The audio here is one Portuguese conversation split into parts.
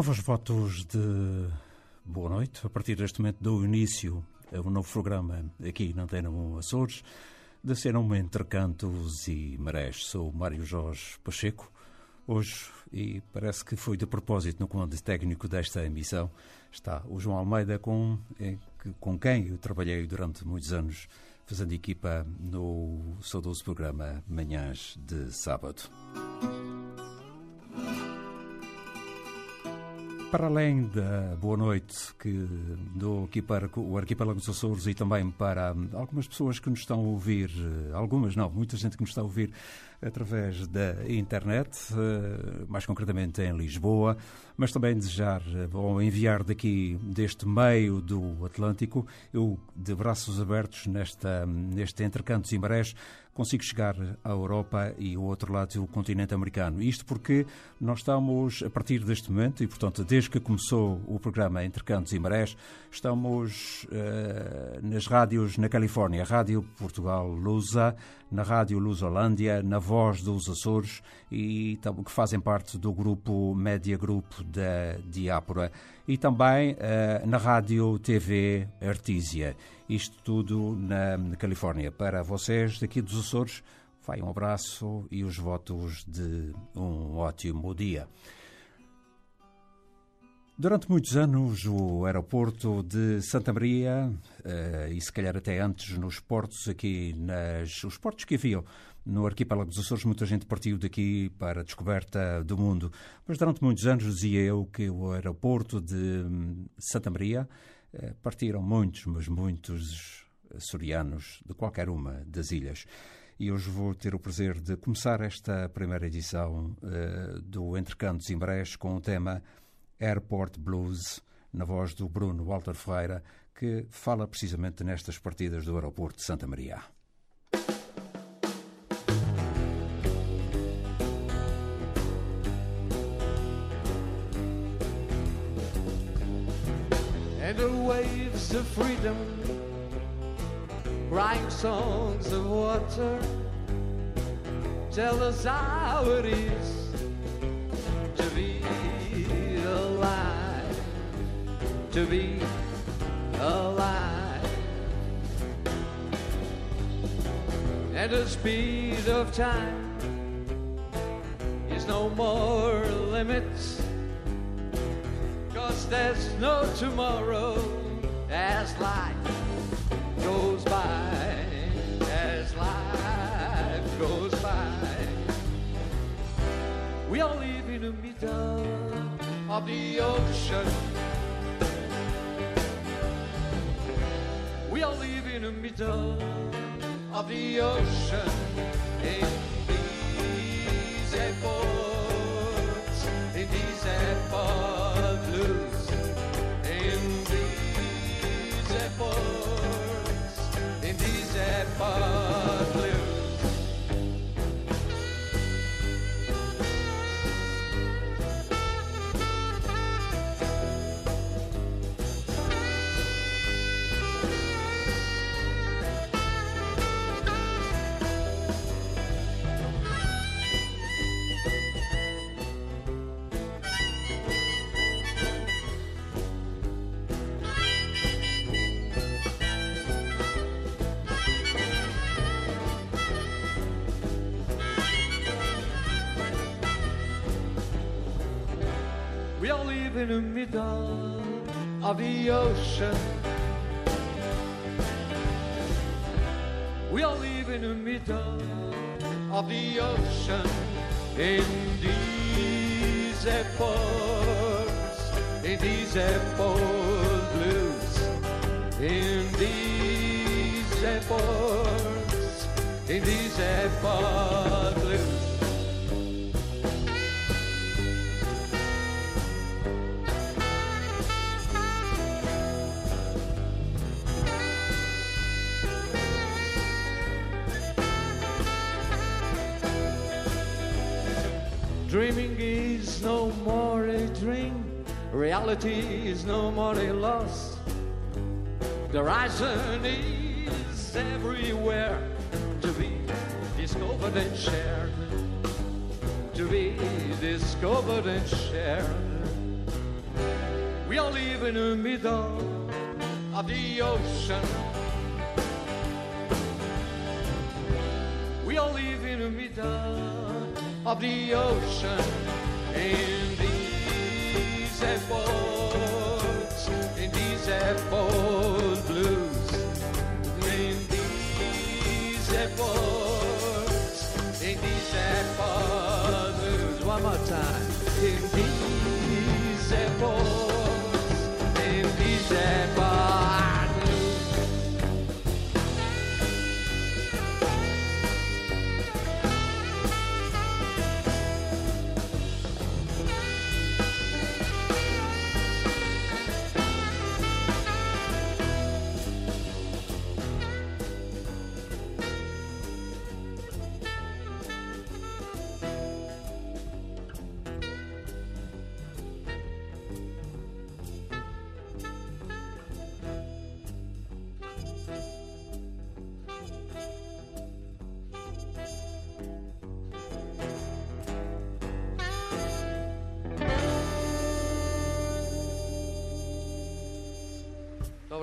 Renovo os votos de boa noite. A partir deste momento do início a um novo programa aqui na Antena 1 Açores, da cena um entre cantos e marés. Sou Mário Jorge Pacheco. Hoje, e parece que foi de propósito no comando técnico desta emissão, está o João Almeida, com, com quem eu trabalhei durante muitos anos, fazendo equipa no saudoso programa Manhãs de Sábado. Para além da boa noite que dou aqui para o Arquipélago dos Açores e também para algumas pessoas que nos estão a ouvir, algumas não, muita gente que nos está a ouvir através da internet, eh, mais concretamente em Lisboa, mas também desejar eh, ou enviar daqui, deste meio do Atlântico, eu de braços abertos nesta, neste Entre Cantos e Marés, consigo chegar à Europa e ao outro lado do continente americano. Isto porque nós estamos, a partir deste momento, e portanto desde que começou o programa Entre Cantos e Marés, estamos uh, nas rádios na Califórnia, Rádio Portugal Lusa, na Rádio Lusolândia, na Voz dos Açores e que fazem parte do grupo Média Group da Diápora e também uh, na Rádio TV Artísia. Isto tudo na, na Califórnia. Para vocês daqui dos Açores, vai um abraço e os votos de um ótimo dia. Durante muitos anos, o aeroporto de Santa Maria, uh, e se calhar até antes nos portos aqui, nas, os portos que haviam no arquipélago dos Açores, muita gente partiu daqui para a descoberta do mundo. Mas durante muitos anos dizia eu que o aeroporto de hum, Santa Maria uh, partiram muitos, mas muitos açorianos de qualquer uma das ilhas e hoje vou ter o prazer de começar esta primeira edição uh, do Entre Cantos e Marés com o tema Airport Blues, na voz do Bruno Walter Ferreira, que fala precisamente nestas partidas do aeroporto de Santa Maria. And the waves of freedom, crying songs of water, tell us how it is to be alive. And the speed of time is no more limits. Cause there's no tomorrow as life goes by, as life goes by. We all live in the middle of the ocean. We are living in the middle of the ocean in these airports, in these airports. Of the ocean. We all live in the middle of the ocean in these airports, in these airport blues, in these airports, in these airport Dreaming is no more a dream, reality is no more a loss. The horizon is everywhere to be discovered and shared. To be discovered and shared. We all live in the middle of the ocean. We all live in the middle of the ocean in these airports, in these airport blues, in these airports, in these airport blues. One more time,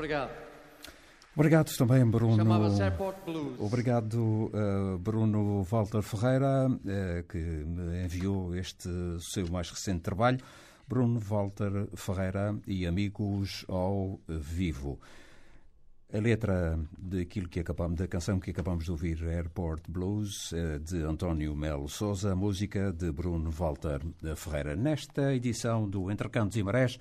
obrigado. Obrigado também, Bruno. Obrigado, eh, Bruno Walter Ferreira, eh, que me enviou este seu mais recente trabalho. Bruno Walter Ferreira e Amigos ao Vivo. A letra daquilo que acabamos, da canção que acabamos de ouvir, Airport Blues, eh, de António Melo Souza, música de Bruno Walter Ferreira. Nesta edição do Entre Cantos e Marés,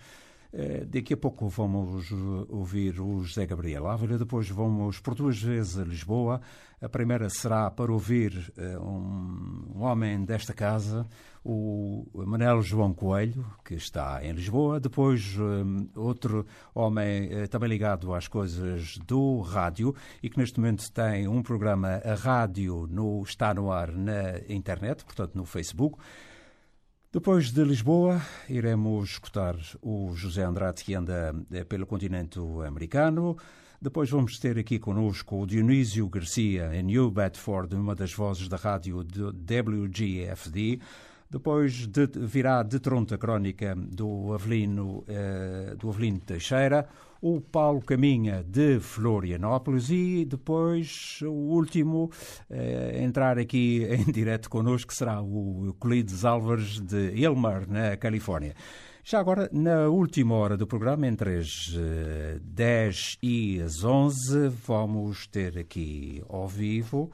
Daqui a pouco vamos ouvir o José Gabriel Ávila, depois vamos por duas vezes a Lisboa. A primeira será para ouvir eh, um, homem desta casa, o Manel João Coelho, que está em Lisboa. Depois eh, outro homem eh, também ligado às coisas do rádio e que neste momento tem um programa a rádio no, está no ar na internet, portanto no Facebook. Depois de Lisboa, iremos escutar o José Andrade, que anda eh, pelo continente americano. Depois vamos ter aqui conosco o Dionísio Garcia, em New Bedford, uma das vozes da rádio WGFD. Depois de, virá de Toronto a crónica do Avelino, eh, do Avelino Teixeira, o Paulo Caminha de Florianópolis e depois o último eh, a entrar aqui em direto connosco será o Euclides Álvares de Ilmar, na Califórnia. Já agora, na última hora do programa, entre as eh, 10 e as 11, vamos ter aqui ao vivo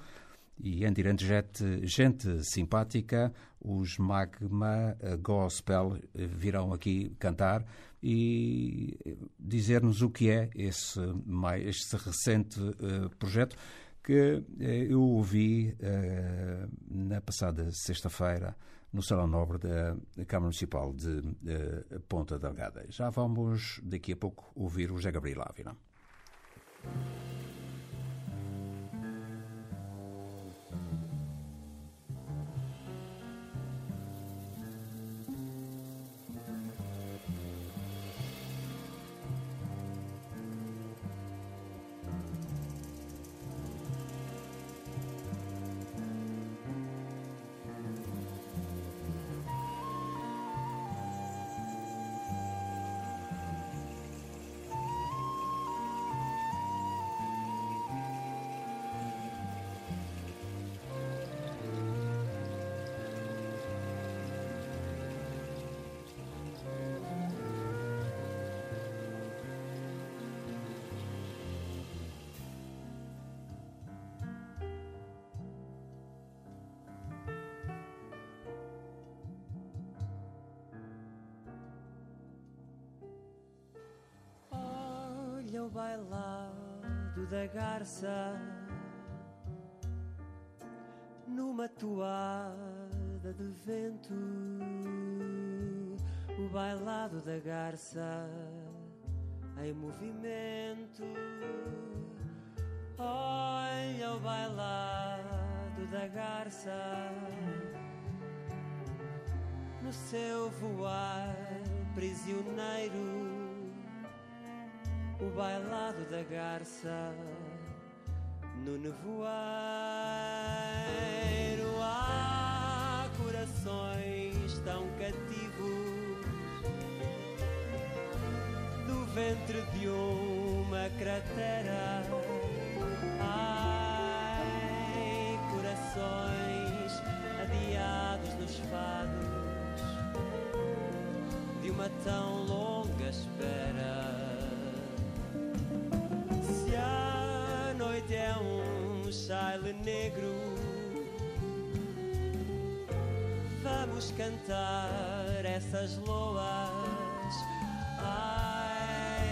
e em direto gente, gente simpática, os Magma Gospel virão aqui cantar e dizer-nos o que é esse, este recente uh, projeto que uh, eu ouvi uh, na passada sexta-feira no Salão Nobre da Câmara Municipal de Ponta Delgada. Já vamos daqui a pouco ouvir o José Gabriel Ávila. O bailado da garça numa toada de vento, o bailado da garça em movimento. Olha o bailado da garça no seu voar prisioneiro. O bailado da garça no nevoeiro há corações tão cativos do ventre de uma cratera. Ai, corações adiados nos fados de uma tão longa espera. Se a noite é um chile negro, vamos cantar essas loas. Ai,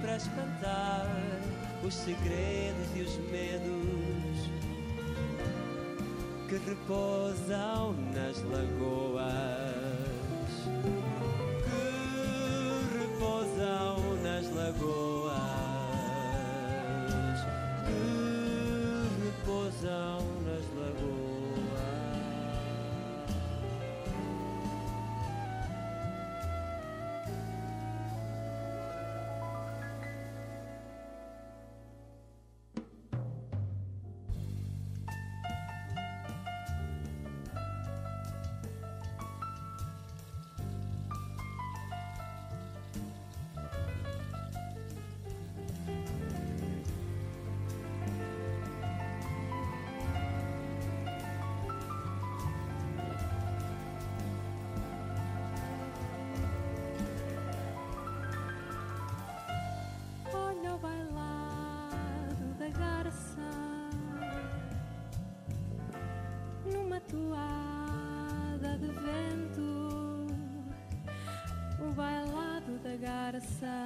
para espantar os segredos e os medos que repousam nas lagoas. Que repousam nas lagoas. Repousam da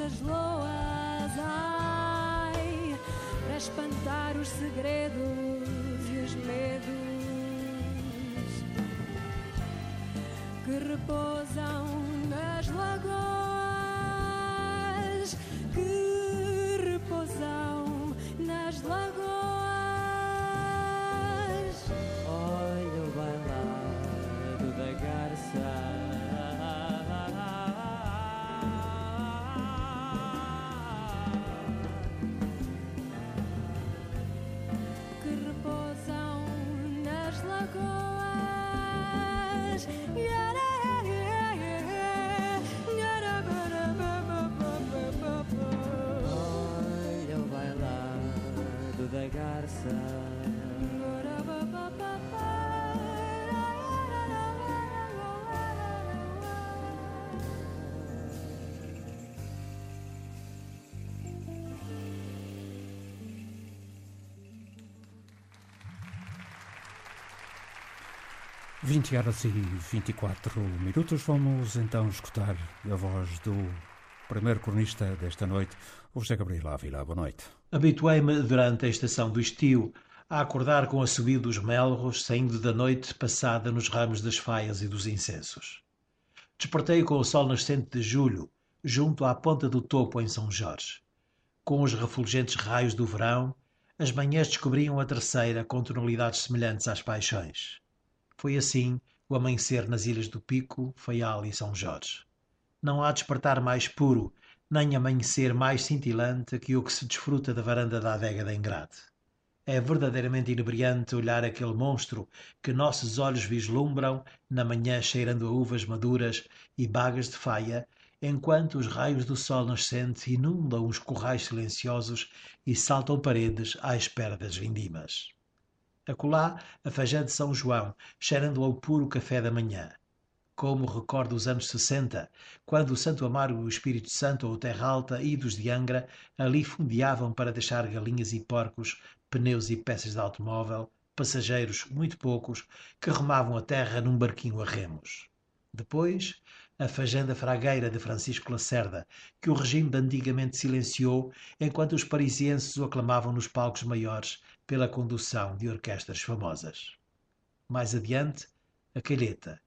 essas loas, ai, para espantar os segredos e os medos que repousam Vinte horas e 24 minutos. Vamos então escutar a voz do primeiro cronista desta noite, o José Gabriel Ávila. Boa noite. Habituei-me durante a estação do estio a acordar com a subida dos melros saindo da noite passada nos ramos das faias e dos incensos. Despertei com o sol nascente de julho, junto à ponta do topo em São Jorge. Com os refulgentes raios do verão, as manhãs descobriam a terceira com tonalidades semelhantes às paixões. Foi assim o amanhecer nas Ilhas do Pico, Faial e São Jorge. Não há despertar mais puro, nem amanhecer mais cintilante que o que se desfruta da varanda da adega da Ingrate. É verdadeiramente inebriante olhar aquele monstro que nossos olhos vislumbram na manhã cheirando a uvas maduras e bagas de faia, enquanto os raios do sol nascente inundam os corrais silenciosos e saltam paredes à espera das vindimas. Acolá, a fajã de São João, cheirando ao puro café da manhã. Como recordo os anos 60, quando o Santo Amaro e o Espírito Santo ou Terra Alta idos de Angra ali fundeavam para deixar galinhas e porcos, pneus e peças de automóvel, passageiros, muito poucos, que remavam a terra num barquinho a remos. Depois, a fajanda fragueira de Francisco Lacerda, que o regime de antigamente silenciou enquanto os parisienses o aclamavam nos palcos maiores pela condução de orquestras famosas. Mais adiante, a calheta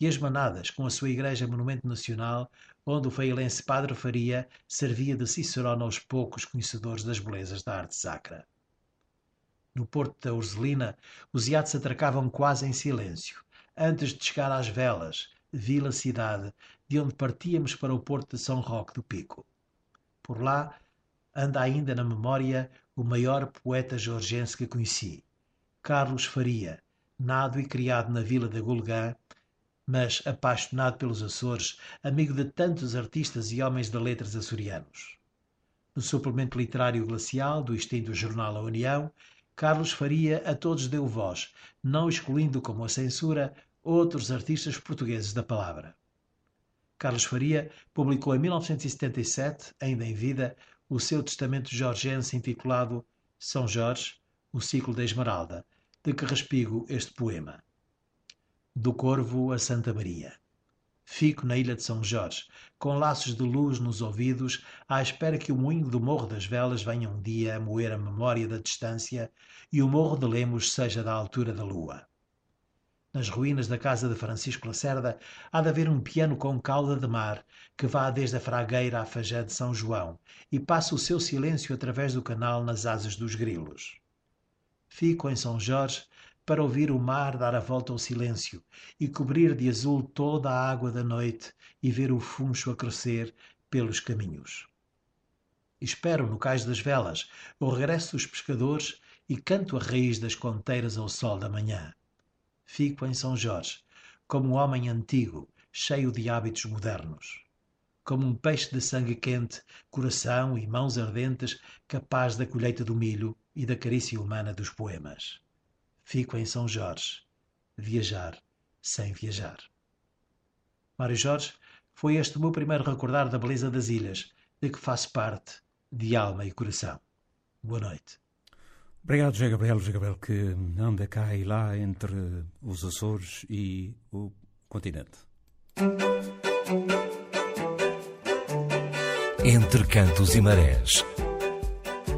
e as manadas com a sua igreja monumento nacional, onde o feilense Padre Faria servia de Cicerone aos poucos conhecedores das belezas da arte sacra. No porto da Urzelina, os iates atracavam quase em silêncio, antes de chegar às velas, vila-cidade, de onde partíamos para o porto de São Roque do Pico. Por lá anda ainda na memória o maior poeta georgiense que conheci, Carlos Faria, nado e criado na vila de Gulgã, mas apaixonado pelos Açores, amigo de tantos artistas e homens de letras açorianos. No suplemento literário glacial do extinto jornal A União, Carlos Faria a todos deu voz, não excluindo como a censura outros artistas portugueses da palavra. Carlos Faria publicou em 1977, ainda em vida, o seu testamento georgiense intitulado São Jorge, o ciclo da Esmeralda, de que respigo este poema. Do Corvo a Santa Maria. Fico na ilha de São Jorge, com laços de luz nos ouvidos, à espera que o moinho do Morro das Velas venha um dia a moer a memória da distância e o Morro de Lemos seja da altura da lua. Nas ruínas da casa de Francisco Lacerda há de haver um piano com cauda de mar que vá desde a fragueira à fajã de São João e passa o seu silêncio através do canal nas asas dos grilos. Fico em São Jorge para ouvir o mar dar a volta ao silêncio e cobrir de azul toda a água da noite e ver o funcho a crescer pelos caminhos. Espero no cais das velas o regresso dos pescadores e canto a raiz das conteiras ao sol da manhã fico em São Jorge, como um homem antigo, cheio de hábitos modernos. Como um peixe de sangue quente, coração e mãos ardentes, capaz da colheita do milho e da carícia humana dos poemas. Fico em São Jorge, viajar sem viajar. Mário Jorge, foi este o meu primeiro recordar da beleza das ilhas, de que faço parte, de alma e coração. Boa noite. Obrigado, José Gabriel. José Gabriel que anda cá e lá entre os Açores e o continente. Entre cantos e marés.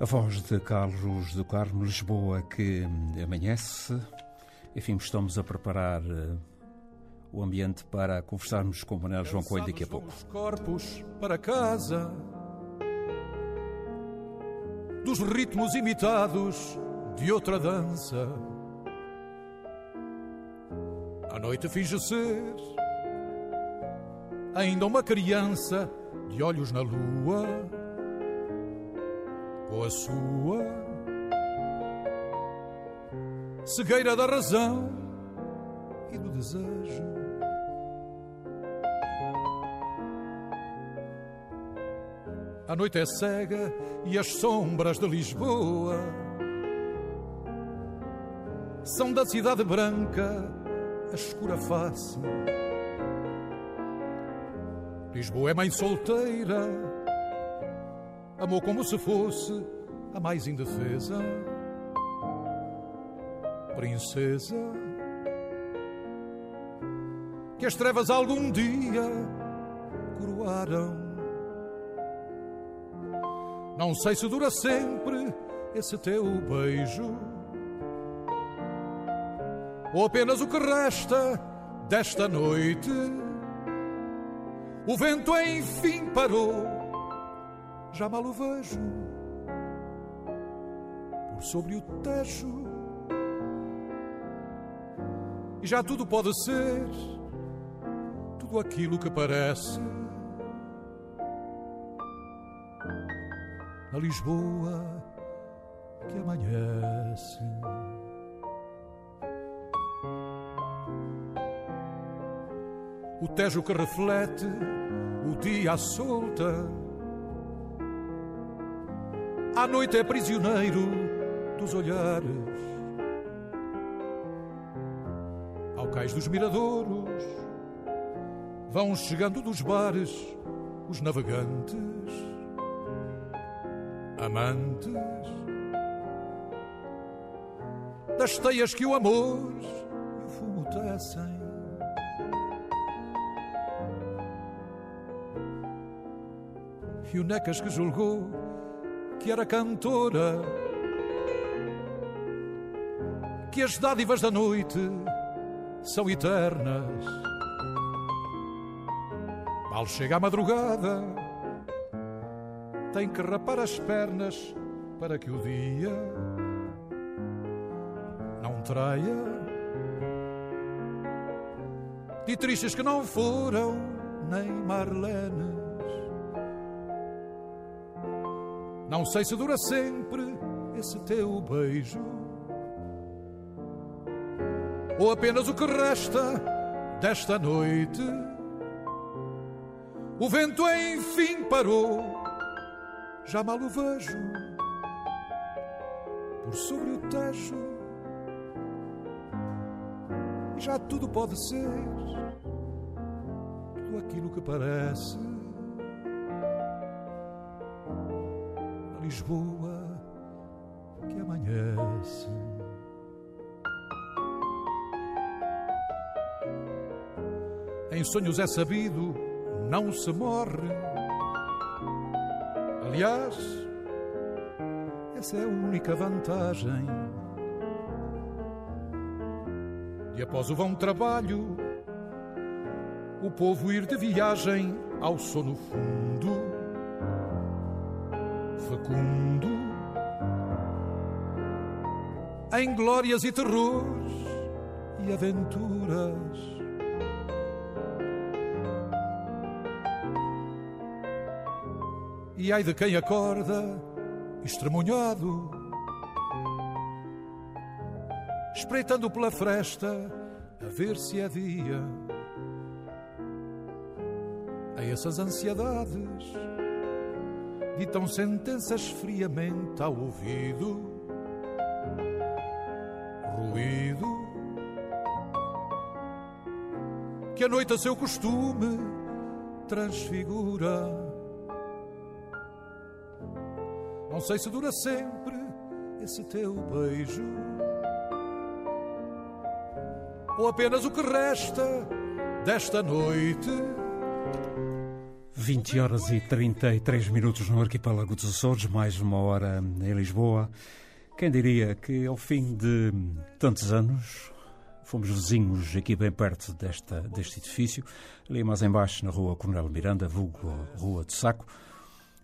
A voz de Carlos do Carmo Lisboa que amanhece. Enfim, estamos a preparar uh, o ambiente para conversarmos com o Manuel João Coelho daqui a pouco. Os corpos para casa dos ritmos imitados de outra dança. A noite finge ser ainda uma criança de olhos na lua com a sua cegueira da razão e do desejo. A noite é cega e as sombras de Lisboa são da cidade branca a escura face. Lisboa é mãe solteira amou como se fosse a mais indefesa. Princesa, que as trevas algum dia coroaram. Não sei se dura sempre esse teu beijo, ou apenas o que resta desta noite. O vento enfim parou, já mal o vejo, por sobre o tejo. E já tudo pode ser, tudo aquilo que parece. Na Lisboa que amanhece. O tejo que reflete o dia à solta. À noite é prisioneiro dos olhares. Ao cais dos miradouros vão chegando dos bares os navegantes, amantes das teias que o amor e o fumo tecem. E o Necas que julgou que era cantora, que as dádivas da noite são eternas. Mal chega a madrugada, tem que rapar as pernas para que o dia não traia. E tristes que não foram nem Marlenes. Não sei se dura sempre esse teu beijo, ou apenas o que resta desta noite. O vento enfim parou, já mal o vejo, por sobre o tejo. E já tudo pode ser, tudo aquilo que parece. Lisboa que amanhece. Em sonhos é sabido, não se morre. Aliás, essa é a única vantagem. E após o vão trabalho, o povo ir de viagem ao sono fundo, fecundo, em glórias e terrores e aventuras. E ai de quem acorda, estremunhado, espreitando pela fresta a ver se é dia. A essas ansiedades ditam sentenças friamente ao ouvido, ruído que a noite a seu costume transfigura. Não sei se dura sempre esse teu beijo, ou apenas o que resta desta noite. 20 horas e 33 minutos no arquipélago dos Açores, mais uma hora em Lisboa. Quem diria que ao fim de tantos anos fomos vizinhos aqui bem perto desta, deste edifício, ali mais embaixo na rua Coronel Miranda, vulgo Rua de Saco.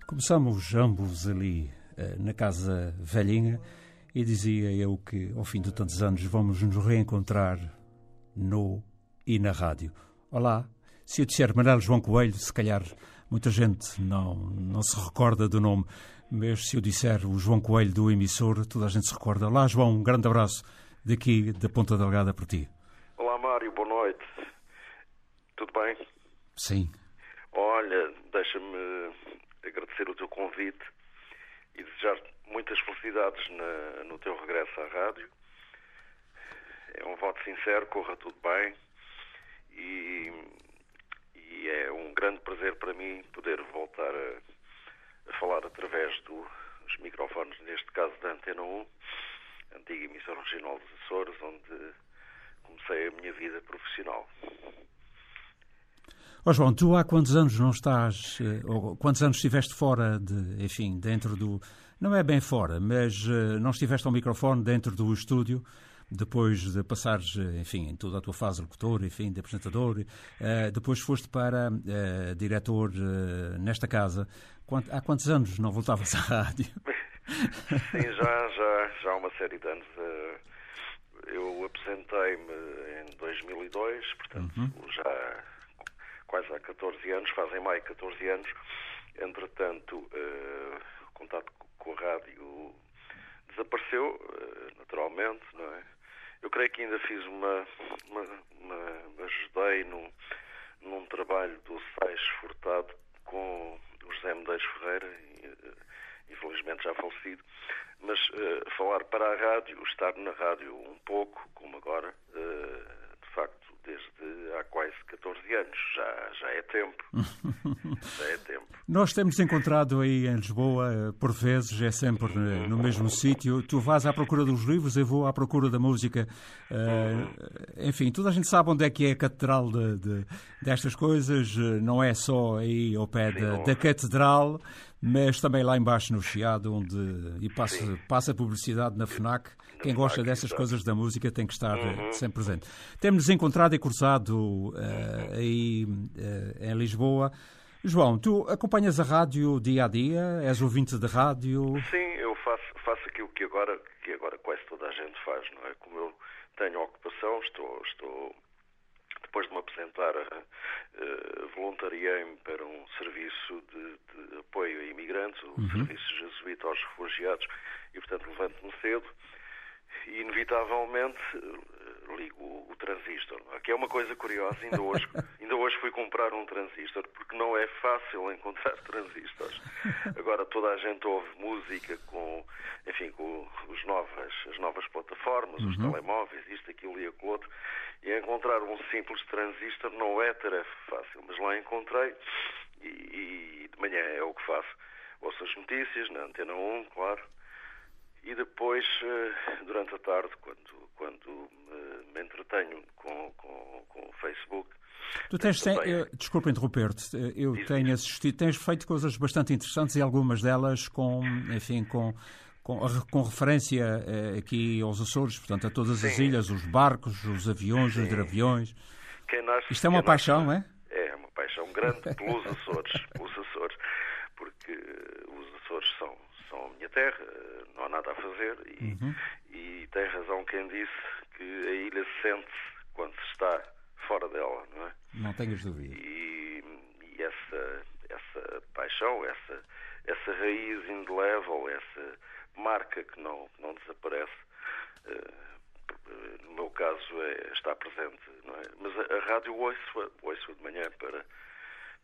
Começamos ambos ali eh, na casa velhinha e dizia eu que ao fim de tantos anos vamos nos reencontrar no e na rádio. Olá, se eu disser Manuel João Coelho, se calhar muita gente não, não se recorda do nome, mas se eu disser o João Coelho do emissor, toda a gente se recorda. Olá, João, um grande abraço daqui da Ponta Delgada para ti. Olá, Mário, boa noite. Tudo bem? Sim. Olha, deixa-me agradecer o teu convite e desejar muitas felicidades na, no teu regresso à rádio. É um voto sincero, corra tudo bem e, e é um grande prazer para mim poder voltar a, a falar através dos microfones, neste caso da Antena 1, antiga emissão regional dos Açores, onde comecei a minha vida profissional. Ó oh João, tu há quantos anos não estás, eh, ou quantos anos estiveste fora de, enfim, dentro do, não é bem fora, mas uh, não estiveste ao microfone dentro do estúdio, depois de passares, eh, enfim, em toda a tua fase de locutor, enfim, de apresentador, uh, depois foste para uh, diretor nesta casa. Quant, há quantos anos não voltavas à rádio? Sim, já, já, já há uma série de anos. eu apresentei-me em 2002, portanto, uhum. já quase há 14 anos, fazem mais 14 anos. Entretanto, uh, o contato com a rádio desapareceu, uh, naturalmente, não é? Eu creio que ainda fiz uma. uma, uma ajudei num, num trabalho do SAIS Furtado com o José Medeiros Ferreira, uh, infelizmente já falecido, mas falar para a rádio, estar na rádio um pouco, como agora, de facto, desde há quase 14 anos. Já, já é tempo. já é tempo. Nós temos encontrado aí em Lisboa, por vezes, é sempre uhum. no mesmo sítio. Tu vais à procura dos livros, eu vou à procura da música. Uh, enfim, toda a gente sabe onde é que é a catedral de, de destas coisas. Não é só aí ao pé da, da catedral, mas também lá embaixo no Chiado, onde e passa, passa publicidade na FNAC. Quem gosta dessas coisas da música tem que estar eh, uhum. sempre presente. Temos encontrado e cruzado uh, aí uh, em Lisboa. João, tu acompanhas a rádio dia a dia? És ouvinte de rádio? Sim, eu faço, faço aquilo que agora, que agora quase toda a gente faz, não é? Como eu tenho ocupação, estou, estou depois de me apresentar, uh, voluntariei-me para um serviço de, de, apoio a imigrantes, o uhum. Serviço Jesuíta aos Refugiados, e portanto levanto-me cedo inevitavelmente ligo o, transistor. Aqui é uma coisa curiosa, ainda hoje, ainda hoje fui comprar um transistor porque não é fácil encontrar transistores. Agora toda a gente ouve música com, enfim, com os novas, as novas plataformas, uhum. os telemóveis, isto, aquilo e aquilo outro, e encontrar um simples transistor não é tarefa fácil, mas lá encontrei e, e de manhã é o que faço. Ouço as notícias na Antena 1, claro, e depois, eh, durante a tarde, quando, quando me entretenho com, com, com o Facebook. Tu tens, tem, eu, desculpa interromper-te, eu Isso. tenho assistido, tens feito coisas bastante interessantes e algumas delas com, enfim, com, com, com referência eh, aqui aos Açores, portanto, a todas Sim. as ilhas, os barcos, os aviões, Sim. os hidraviões. Nasce, Isto é uma paixão, nasce, é? É uma paixão grande pelos Açores, pelos Açores, porque os Açores são, são a minha terra, não há nada a fazer e, uhum. e tem razão quem disse que a ilha sente-se quando se está fora dela, não é? Não tenhas dúvida. E, e essa, essa paixão, essa, essa raiz indelével, essa marca que não, não desaparece, uh, no meu caso é, está presente, não é? Mas a, a rádio ouço, ouço de manhã para,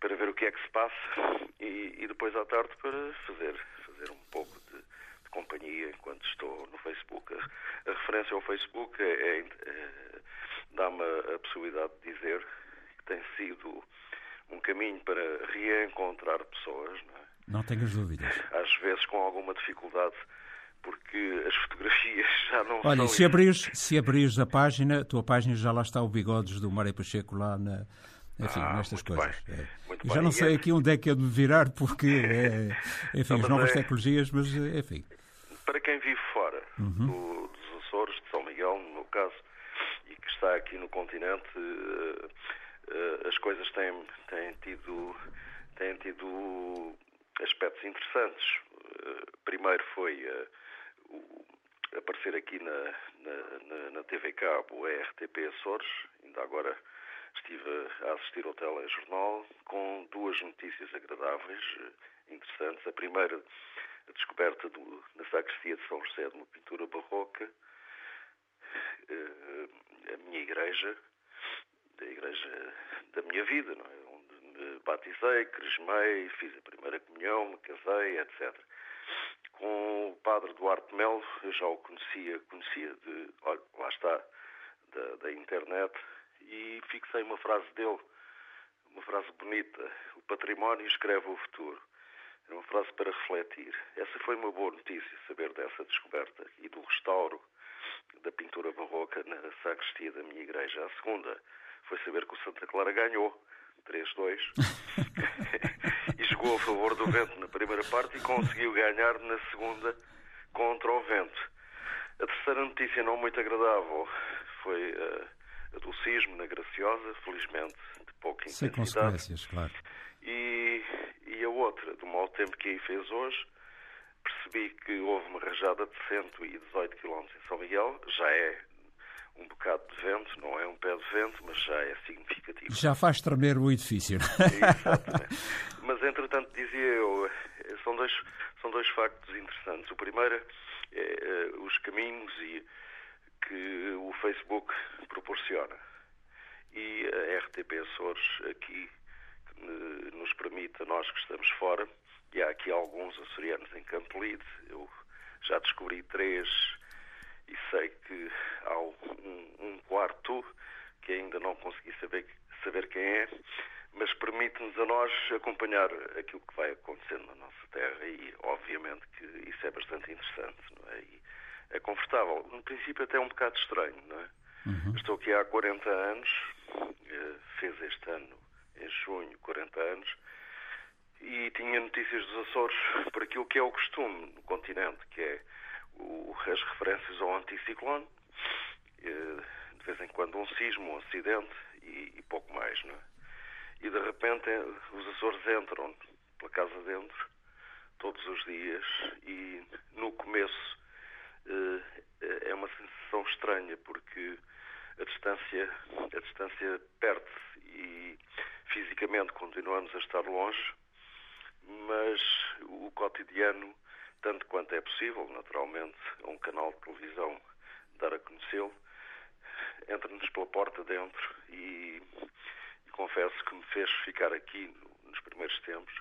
para ver o que é que se passa e, e depois à tarde para fazer, fazer um pouco de companhia enquanto estou no Facebook. A, a referência ao Facebook é, é, é, dá-me a possibilidade de dizer que tem sido um caminho para reencontrar pessoas. Não, é? não tenhas dúvidas. Às vezes com alguma dificuldade porque as fotografias já não Olha, se abris, se abris a página, a tua página já lá está o bigodes do Mário Pacheco lá na, enfim, ah, nestas coisas. É. Já bem. não sei aqui onde é que é de virar, porque, é, enfim, não, as novas é... tecnologias, mas, enfim para quem vive fora uhum. do, dos Açores, de São Miguel, no meu caso, e que está aqui no continente, uh, uh, as coisas têm, têm, tido, têm tido aspectos interessantes. Uh, primeiro foi o, aparecer aqui na, na, na, TV Cabo a RTP Açores, ainda agora estive a assistir ao telejornal com duas notícias agradáveis, interessantes. A primeira a descoberta do, na sacristia de São José de uma pintura barroca, uh, a minha igreja, a igreja da minha vida, não é? onde me batizei, crismei, fiz a primeira comunhão, me casei, etc. Com o padre Duarte Melo, eu já o conhecia, conhecia de, olha, lá está, da, da internet, e fixei uma frase dele, uma frase bonita, o património escreve o futuro. é uma frase para refletir. Essa foi uma boa notícia, saber dessa descoberta e do restauro da pintura barroca na sacristia da minha igreja. A segunda foi saber que o Santa Clara ganhou 3-2 e jogou a favor do vento na primeira parte e conseguiu ganhar na segunda contra o vento. A terceira notícia não muito agradável foi uh, do sismo na Graciosa, felizmente de pouca Sem intensidade. consequências, claro. E, e a outra, do mau tempo que aí fez hoje, percebi que houve uma rajada de 118 km em São Miguel, já é um bocado de vento, não é um pé de vento, mas já é significativo. Já faz tremer o edifício. Exatamente. Mas, entretanto, dizia eu, eh, são dois, são dois factos interessantes. O primeiro é, é os caminhos e, que o Facebook proporciona. E a RTP Açores aqui nos permite, a nós que estamos fora, e há aqui alguns açorianos em Campolide, eu já descobri três e sei que há um, um quarto que ainda não consegui saber, saber quem é, mas permite-nos a nós acompanhar aquilo que vai acontecendo na nossa terra e, obviamente, que isso é bastante interessante, não é? E é confortável. No princípio, até é um bocado estranho, não é? Uhum. Estou aqui há 40 anos, eh, fez este ano, em junho, 40 anos, e tinha notícias dos Açores por aquilo que é o costume no continente, que é o, as referências ao anticiclone, eh, de vez em quando um sismo, um acidente e, e pouco mais, não é? E de repente eh, os Açores entram pela casa dentro todos os dias e no começo é uma sensação estranha porque a distância, a distância perde-se e fisicamente continuamos a estar longe, mas o cotidiano, tanto quanto é possível, naturalmente, a um canal de televisão dar a conhecê-lo, entra-nos pela porta dentro e, e, confesso que me fez ficar aqui nos primeiros tempos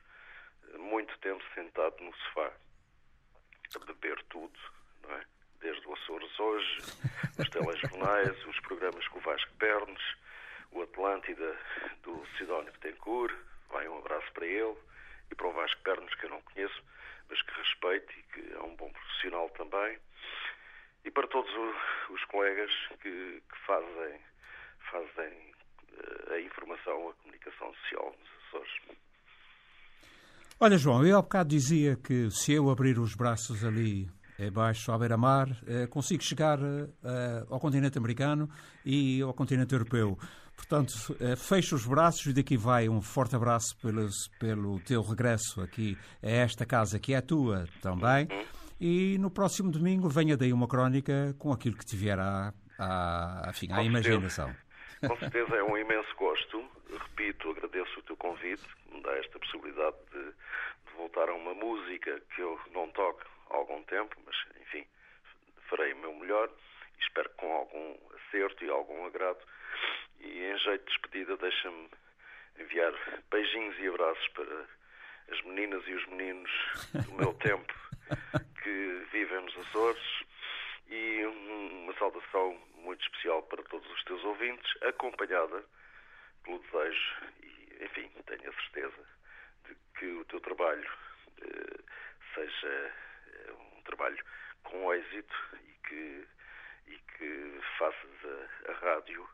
muito tempo sentado no sofá a beber tudo, é? Desde o Açores hoje, os telejornais, os programas com o Vasco Pernes, o Atlântida do Sidónio Betancourt, vai um abraço para ele e para o Vasco Pernes, que eu não conheço, mas que respeito e que é um bom profissional também. E para todos os colegas que, que fazem, fazem eh, a informação, a comunicação social nos Açores. Olha, João, eu há bocado dizia que se eu abrir os braços ali abaixo à beira-mar, eh, consigo chegar eh, ao continente americano e ao continente europeu. Portanto, fecho os braços e daqui vai um forte abraço pelo, pelo teu regresso aqui a esta casa que é a tua também. E no próximo domingo venha daí uma crónica com aquilo que te vier à, à, enfim, à imaginação. Com certeza é um imenso gosto. Repito, agradeço o teu convite, me dá esta possibilidade de, de voltar a uma música que eu não toco há algum tempo, mas enfim, farei o meu melhor e espero que com algum acerto e algum agrado. E em jeito de despedida, deixa-me enviar beijinhos e abraços para as meninas e os meninos do meu tempo que vivem nos Açores e uma saudação muito especial para todos os teus ouvintes, acompanhada pelo desejo e, enfim, tenho a certeza de que o teu trabalho eh, seja trabalho com êxito e que, e que faças a, a rádio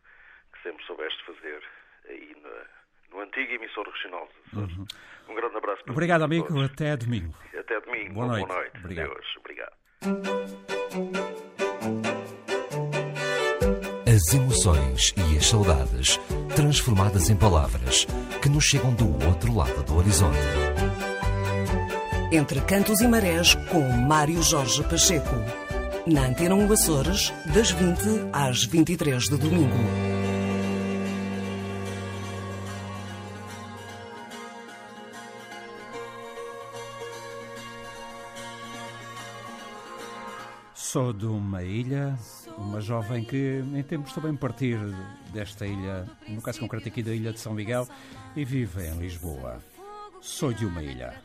que sempre soubeste fazer aí na, no antigo emissor regional. Uhum. Um grande abraço para Obrigado, amigo. Todos. Até domingo. Até domingo. Boa noite. Boa noite. Obrigado. Deus. Obrigado. As emoções e as saudades transformadas em palavras que nos chegam do outro lado do horizonte. Entre Cantos e Marés com Mário Jorge Pacheco. Na Antena 1 Açores, das 20 às 23 de domingo. Sou de uma ilha, uma jovem que em tempos também partir desta ilha, no caso concreto aqui da ilha de São Miguel, e vive em Lisboa. Sou de uma ilha.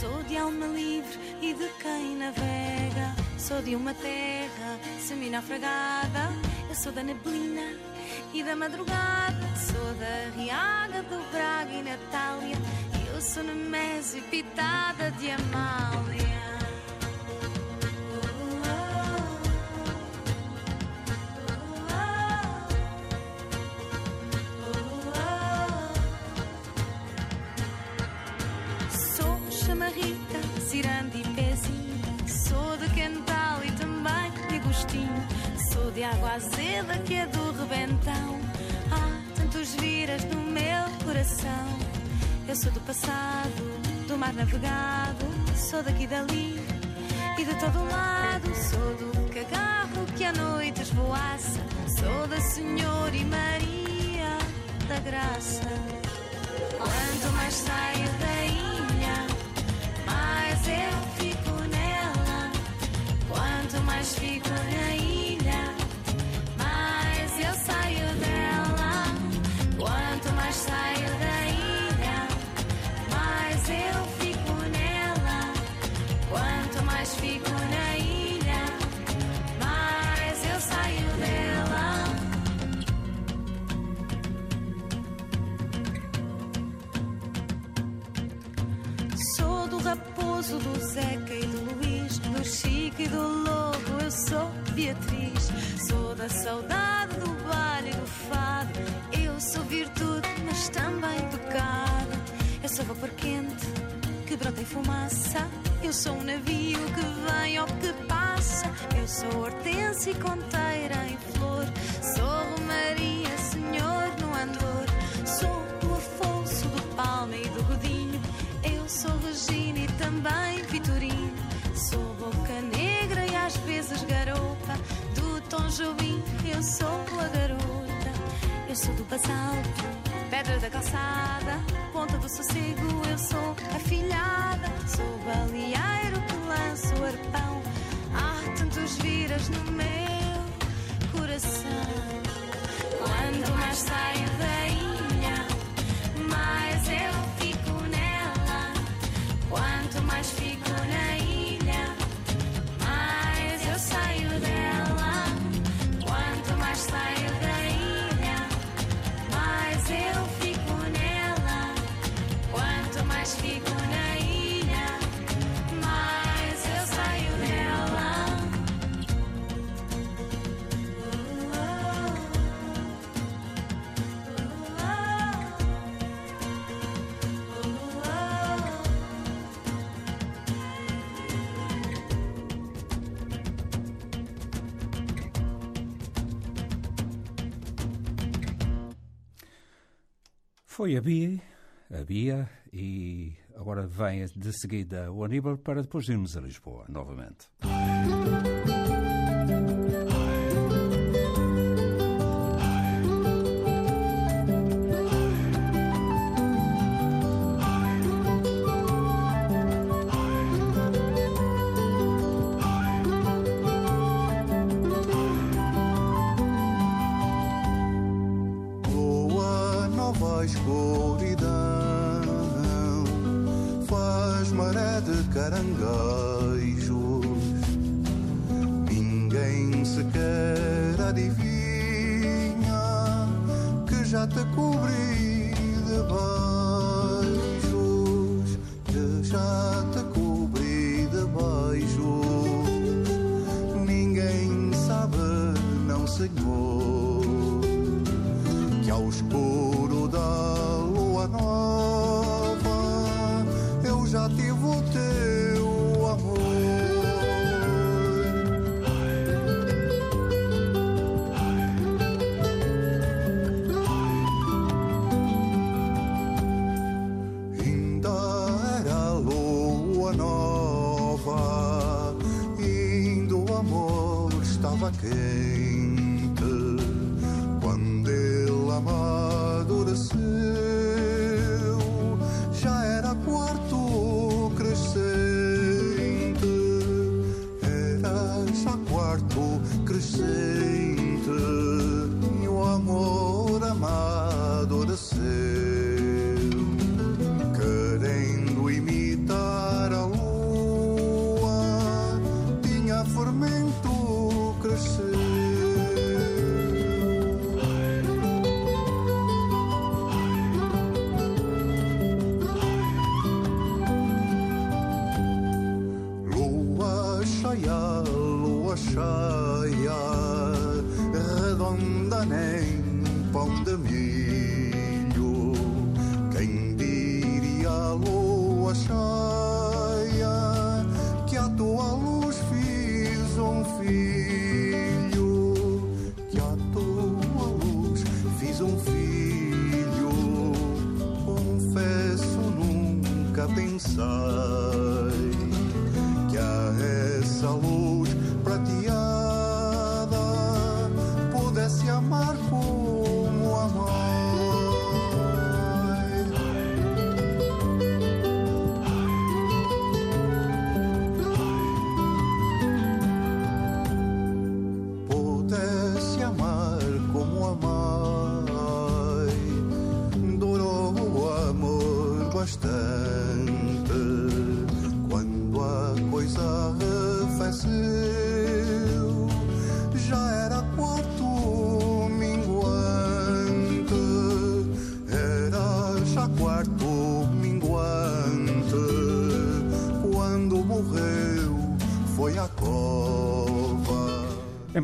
Sou de alma livre e de quem navega. Sou de uma terra semi-naufragada. Eu sou da neblina e da madrugada. Sou da Riaga, do Braga e Natália. Eu sou Nemésio, pitada de Amália. Sou de água azeda que é do rebentão. Há tantos viras no meu coração. Eu sou do passado, do mar navegado. Sou daqui dali e de todo lado. Sou do cagarro que à noite esvoaça. Sou da Senhora e Maria da Graça. Quanto mais saio da ilha, mais eu fico. Quanto mais fico na ilha, mais eu saio dela. Quanto mais saio da ilha, mais eu fico nela. Quanto mais fico na ilha, mais eu saio dela. Sou do raposo, do Zeca e do Luís, do Chico e do Lobo, eu sou Beatriz. Sou da saudade, do baile e do fado. Eu sou virtude, mas também pecado. Eu sou vapor quente, que brota em fumaça. Eu sou um navio que vem ao que passa. Eu sou hortência e conteira em flor. Sou Romaria, senhor no andor. Sou o Afonso do Palma e do Godinho. Eu sou Regina e também Vitorino. Às vezes garopa. Do Tom Jobim, eu sou a garota. Eu sou do basalto, pedra da calçada. Ponta do sossego, eu sou a filhada. Sou baleeiro que lanço o arpão. Há tantos viras no meu Foi a Bia, a Bia, e agora vem de seguida o Aníbal para depois irmos a Lisboa novamente. Caranguejos. Ninguém sequer adivinha que já te cobri de beijos,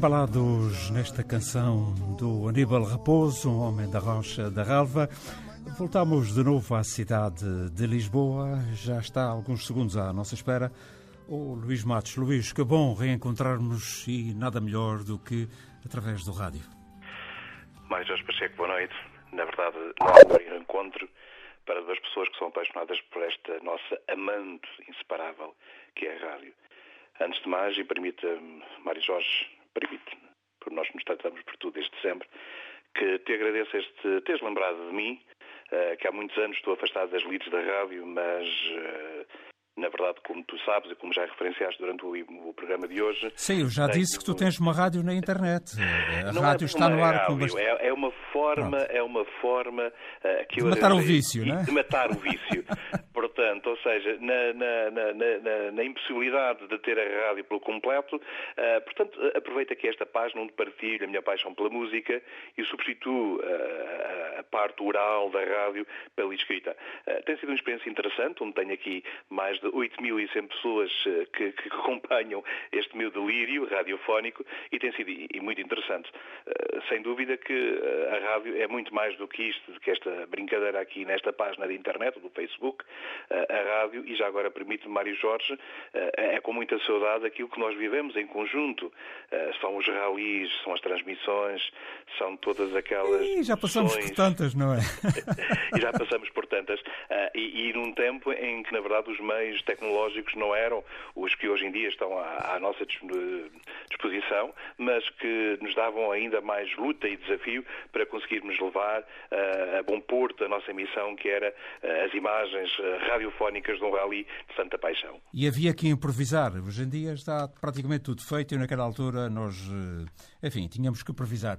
Embalados nesta canção do Aníbal Raposo, um homem da Rocha da Ralva, voltamos de novo à cidade de Lisboa. Já está alguns segundos à nossa espera o Luís Matos. Luís, que bom reencontrarmos e nada melhor do que através do rádio. Mais Jorge Pacheco, boa noite. Na verdade, não há um encontro para duas pessoas que são apaixonadas por esta nossa amante inseparável, que é a rádio. Antes de mais, e permita-me, Mário Jorge, permite-me, por nós nos tratamos por tudo desde sempre, que te agradeço este, teres lembrado de mim, eh, que há muitos anos estou afastado das lides da rádio, mas eh, na verdade, como tu sabes e como já referenciaste durante o, o programa de hoje. Sim, eu já disse que tu tens uma rádio na internet. A Não rádio é está no ar com bastante. é, é uma forma, é uma forma eh, que De eu matar o vício, E não é? De matar o vício. Portanto, ou seja, na, na- na- na- impossibilidade de ter a rádio pelo completo, eh, portanto, eh, aproveita aqui esta página onde partilho a minha paixão pela música e substituo eh, a, parte oral da rádio pela escrita. Eh, tem sido uma experiência interessante, onde tenho aqui mais de 8.100 pessoas que, que acompanham este meu delírio radiofónico e tem sido e- muito interessante. Sem dúvida que a rádio é muito mais do que isto, do que esta brincadeira aqui nesta página de internet, do Facebook. A rádio, e já agora permite-me, Mário Jorge, é com muita saudade aquilo que nós vivemos em conjunto. São os ralis, são as transmissões, são todas aquelas. E já passamos por discussões tantas, não é? e já passamos por tantas. E, e num tempo em que, na verdade, os meios tecnológicos não eram os que hoje em dia estão à, à nossa dis- disposição, mas que nos davam ainda mais luta e desafio para conseguirmos levar a bom porto a nossa missão, que era as imagens ah, radiofónicas de um rally de Santa Paixão. E havia que improvisar. Hoje em dia está praticamente tudo feito e naquela altura nós, eh, enfim, tínhamos que improvisar.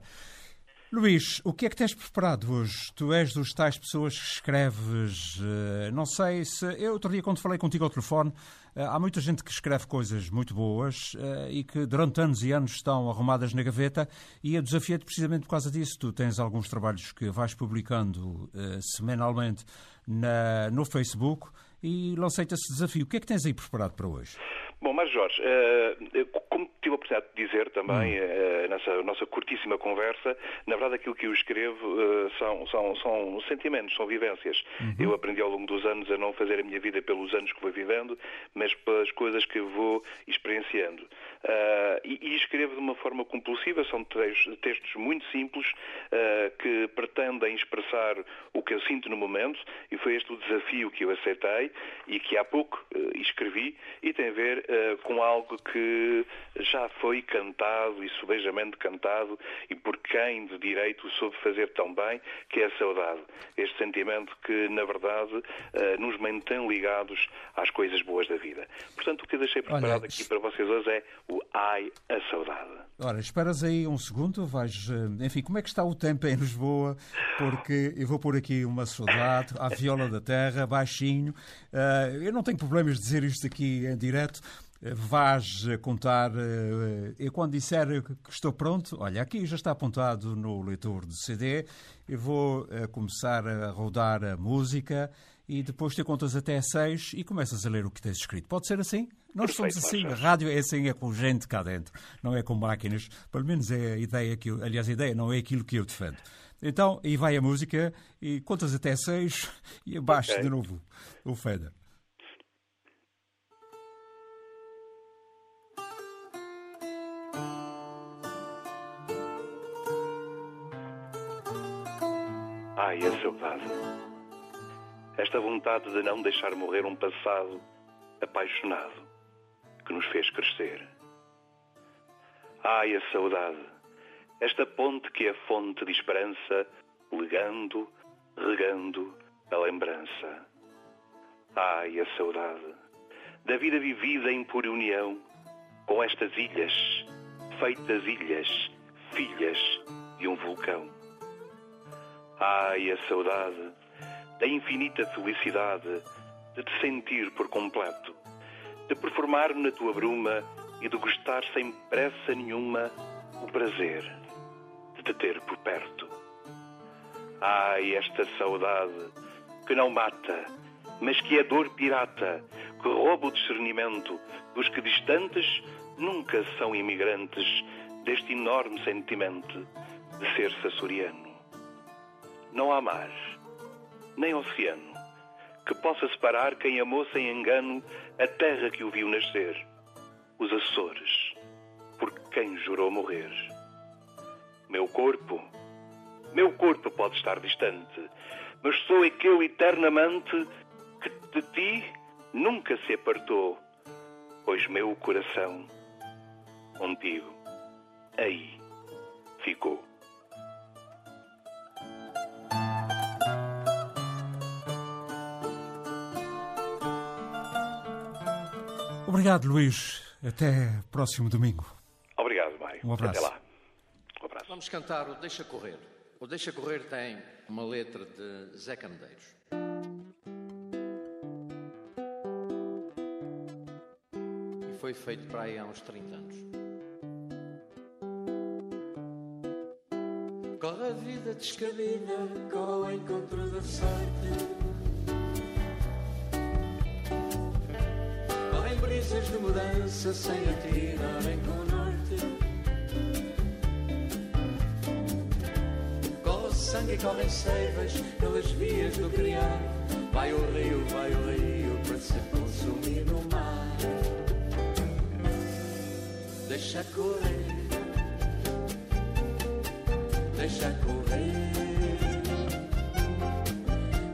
Luís, o que é que tens preparado hoje? Tu és dos tais pessoas que escreves, eh, não sei se... Eu outro dia quando falei contigo ao telefone, eh, há muita gente que escreve coisas muito boas e que durante anos e anos estão arrumadas na gaveta e eu desafiei-te precisamente por causa disso. Tu tens alguns trabalhos que vais publicando semanalmente na- no Facebook e lancei-te esse desafio. O que é que tens aí preparado para hoje? Bom, mas Jorge, eh, como tive a oportunidade de dizer também eh, nessa nossa curtíssima conversa, na verdade aquilo que eu escrevo eh, são, são, são sentimentos, são vivências. Eu aprendi ao longo dos anos a não fazer a minha vida pelos anos que vou vivendo, mas pelas coisas que vou experienciando. E, e escrevo de uma forma compulsiva, são textos, textos muito simples que pretendem expressar o que eu sinto no momento e foi este o desafio que eu aceitei e que há pouco eh, escrevi e tem a ver eh, com algo que já foi cantado e subejamente cantado e por quem de direito soube fazer tão bem, que é a saudade. Este sentimento que, na verdade, eh, nos mantém ligados às coisas boas da vida. Portanto, o que eu deixei preparado aqui para vocês hoje é o Ai, a Saudade. Ora, esperas aí um segundo, vais. eh, Enfim, como é que está o tempo em Lisboa? Porque eu vou pôr aqui uma saudade à viola da terra, baixinho. Eu não tenho problemas de dizer isto aqui em direto. Eh, Vais eh, contar, eh, eu quando disser que estou pronto, olha, aqui já está apontado no leitor de CD, eu vou começar a rodar a música e depois te contas até seis e começas a ler o que tens escrito. Pode ser assim? Nós Perfeito, somos assim, a rádio é assim, é com gente cá dentro, não é com máquinas. Pelo menos é a ideia que eu, aliás, a ideia não é aquilo que eu defendo. Então, aí vai a música e contas até seis e abaixo Ok. de novo o Feder. A saudade. Esta vontade de não deixar morrer um passado apaixonado que nos fez crescer. Ai, a saudade. Esta ponte que é fonte de esperança, legando, regando a lembrança. Ai, a saudade. Da vida vivida em pura união com estas ilhas, feitas ilhas, filhas de um vulcão. Ai, a saudade da infinita felicidade de te sentir por completo, de performar-me na tua bruma e de gostar sem pressa nenhuma o prazer de te ter por perto. Ai, esta saudade que não mata, mas que é dor pirata, que rouba o discernimento dos que distantes nunca são imigrantes deste enorme sentimento de ser açoriano. Não há mar, nem oceano, que possa separar quem amou sem engano a terra que o viu nascer, os Açores, por quem jurou morrer. Meu corpo, meu corpo pode estar distante, mas sou aquele eternamente que de ti nunca se apartou, pois meu coração contigo aí ficou. Obrigado, Luís. Até próximo domingo. Obrigado, Mário. Um abraço. Até lá. Um abraço. Vamos cantar o Deixa Correr. O Deixa Correr tem uma letra de Zé Candeiros. E foi feito para aí há uns 30 anos. Corre a vida descabida, corre ao encontro da sorte. Brisas de mudança sem atirarem com o norte. Corre sangue correm seivas pelas vias do criar. Vai o rio, vai o rio para se consumir no mar. Deixa correr, deixa correr,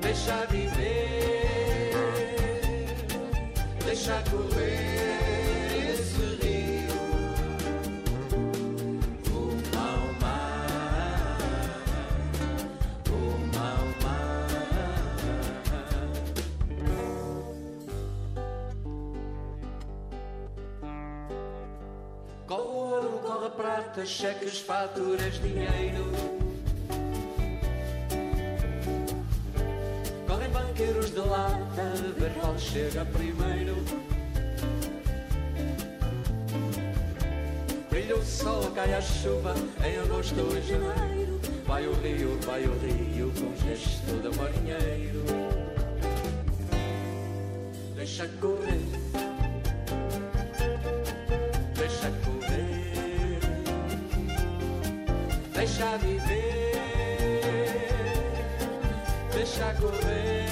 deixa viver, deixa correr esse rio. Rumo ao mar, rumo ao mar. Corre ouro, corre prata, cheques, faturas, dinheiro. Qual chega primeiro. Brilha o sol, cai a chuva, em agosto em janeiro. Vai o rio, vai o rio, com gesto de marinheiro. Deixa correr. Deixa correr, deixa viver, deixa correr.